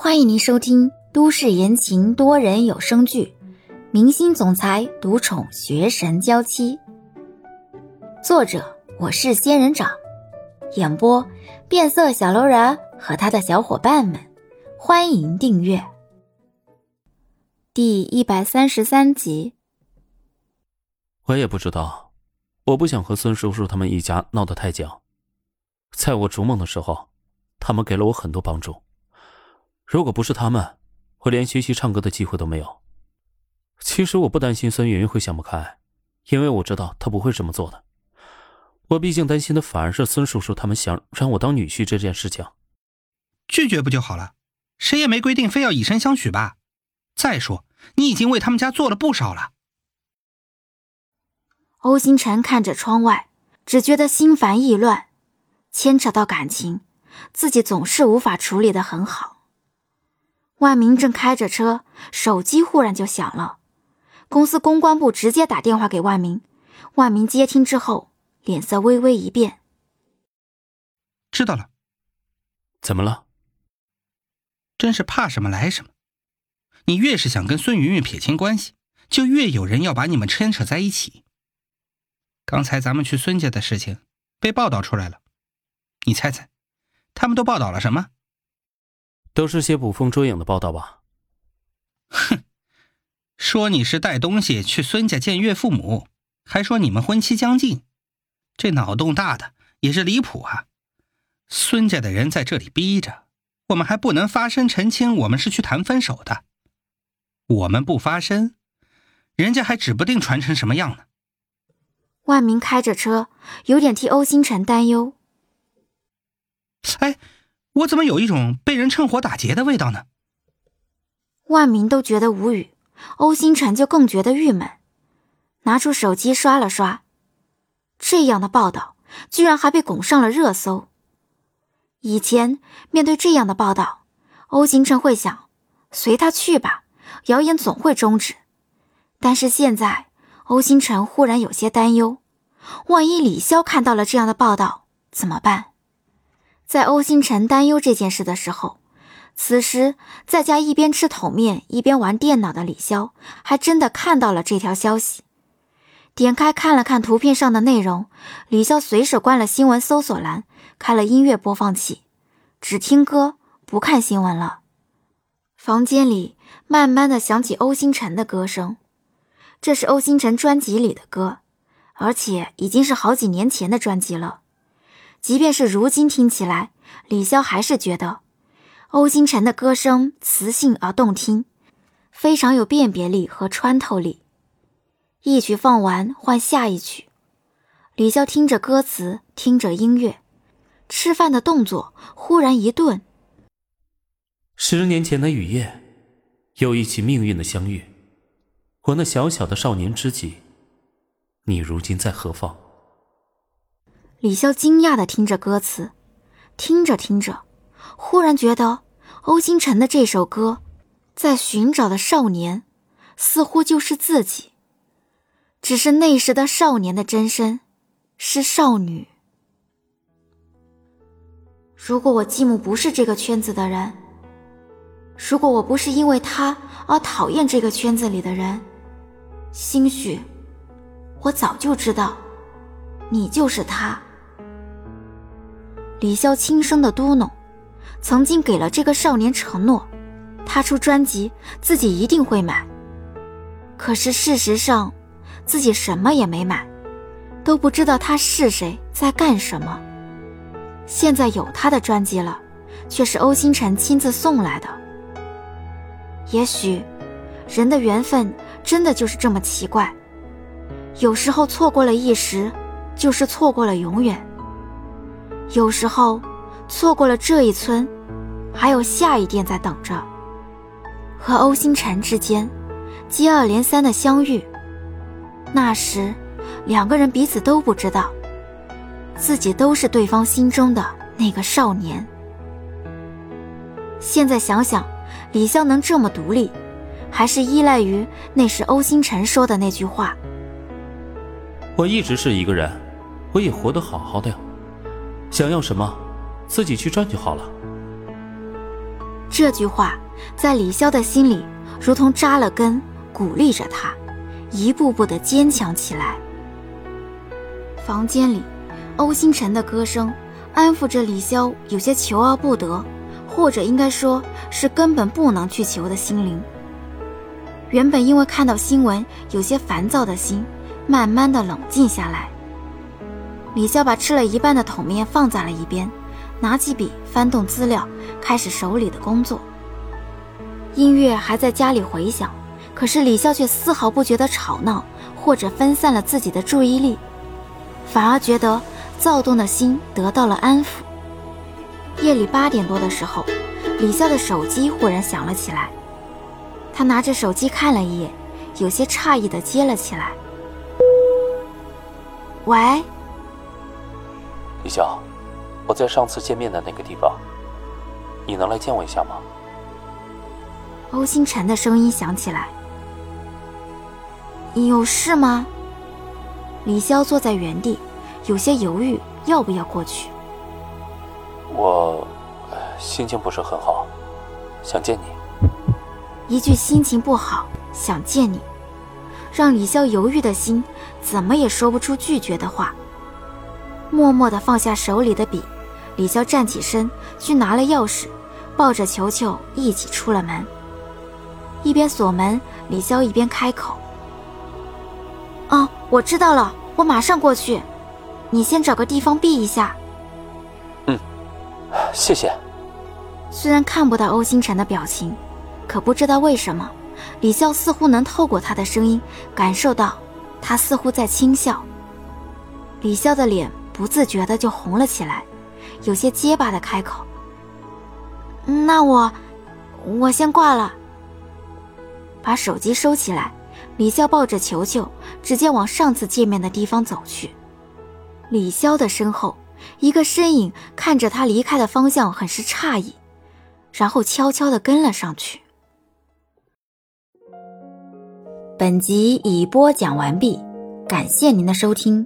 欢迎您收听都市言情多人有声剧《明星总裁独宠学神娇妻》，作者我是仙人掌，演播变色小楼人和他的小伙伴们。欢迎订阅第一百三十三集。我也不知道，我不想和孙叔叔他们一家闹得太僵。在我逐梦的时候，他们给了我很多帮助。如果不是他们，我连学习唱歌的机会都没有。其实我不担心孙云云会想不开，因为我知道她不会这么做的。我毕竟担心的反而是孙叔叔他们想让我当女婿这件事情。拒绝不就好了？谁也没规定非要以身相许吧。再说，你已经为他们家做了不少了。欧星辰看着窗外，只觉得心烦意乱，牵扯到感情，自己总是无法处理的很好。万明正开着车，手机忽然就响了。公司公关部直接打电话给万明，万明接听之后，脸色微微一变。知道了。怎么了？真是怕什么来什么。你越是想跟孙云云撇清关系，就越有人要把你们牵扯在一起。刚才咱们去孙家的事情被报道出来了，你猜猜，他们都报道了什么？都是些捕风捉影的报道吧？哼，说你是带东西去孙家见岳父母，还说你们婚期将近，这脑洞大的也是离谱啊！孙家的人在这里逼着我们，还不能发声澄清我们是去谈分手的。我们不发声，人家还指不定传成什么样呢。万明开着车，有点替欧星辰担忧。哎。我怎么有一种被人趁火打劫的味道呢？万明都觉得无语，欧星辰就更觉得郁闷，拿出手机刷了刷，这样的报道居然还被拱上了热搜。以前面对这样的报道，欧星辰会想随他去吧，谣言总会终止。但是现在，欧星辰忽然有些担忧，万一李潇看到了这样的报道怎么办？在欧星辰担忧这件事的时候，此时在家一边吃桶面一边玩电脑的李潇，还真的看到了这条消息。点开看了看图片上的内容，李潇随手关了新闻搜索栏，开了音乐播放器，只听歌不看新闻了。房间里慢慢的响起欧星辰的歌声，这是欧星辰专辑里的歌，而且已经是好几年前的专辑了。即便是如今听起来，李潇还是觉得欧星辰的歌声磁性而动听，非常有辨别力和穿透力。一曲放完，换下一曲。李潇听着歌词，听着音乐，吃饭的动作忽然一顿。十年前的雨夜，又一起命运的相遇。我那小小的少年知己，你如今在何方？李潇惊讶的听着歌词，听着听着，忽然觉得欧星辰的这首歌，在寻找的少年，似乎就是自己。只是那时的少年的真身，是少女。如果我继母不是这个圈子的人，如果我不是因为他而讨厌这个圈子里的人，兴许我早就知道，你就是他。李潇轻声的嘟哝：“曾经给了这个少年承诺，他出专辑自己一定会买。可是事实上，自己什么也没买，都不知道他是谁，在干什么。现在有他的专辑了，却是欧星辰亲自送来的。也许，人的缘分真的就是这么奇怪，有时候错过了一时，就是错过了永远。”有时候，错过了这一村，还有下一店在等着。和欧星辰之间，接二连三的相遇。那时，两个人彼此都不知道，自己都是对方心中的那个少年。现在想想，李湘能这么独立，还是依赖于那时欧星辰说的那句话：“我一直是一个人，我也活得好好的呀。”想要什么，自己去赚就好了。这句话在李潇的心里如同扎了根，鼓励着他，一步步的坚强起来。房间里，欧星辰的歌声安抚着李潇有些求而不得，或者应该说是根本不能去求的心灵。原本因为看到新闻有些烦躁的心，慢慢的冷静下来。李潇把吃了一半的桶面放在了一边，拿起笔翻动资料，开始手里的工作。音乐还在家里回响，可是李潇却丝毫不觉得吵闹，或者分散了自己的注意力。反而觉得躁动的心得到了安抚。夜里八点多的时候，李潇的手机忽然响了起来。他拿着手机看了一眼，有些诧异的接了起来：“喂，李潇，我在上次见面的那个地方，你能来见我一下吗？”欧星辰的声音响起来：“有事吗？”李潇坐在原地，有些犹豫，要不要过去？我心情不是很好，想见你。一句心情不好，想见你，让李潇犹豫的心怎么也说不出拒绝的话。默默地放下手里的笔，李潇站起身去拿了钥匙，抱着球球一起出了门。一边锁门，李潇一边开口。哦，我知道了，我马上过去。你先找个地方避一下。嗯，谢谢。虽然看不到欧星辰的表情，可不知道为什么，李潇似乎能透过他的声音感受到，他似乎在轻笑。李潇的脸不自觉的就红了起来，有些结巴的开口：“那我，我先挂了。”把手机收起来。李潇抱着球球，直接往上次见面的地方走去。李潇的身后，一个身影看着他离开的方向，很是诧异，然后悄悄的跟了上去。本集已播讲完毕，感谢您的收听。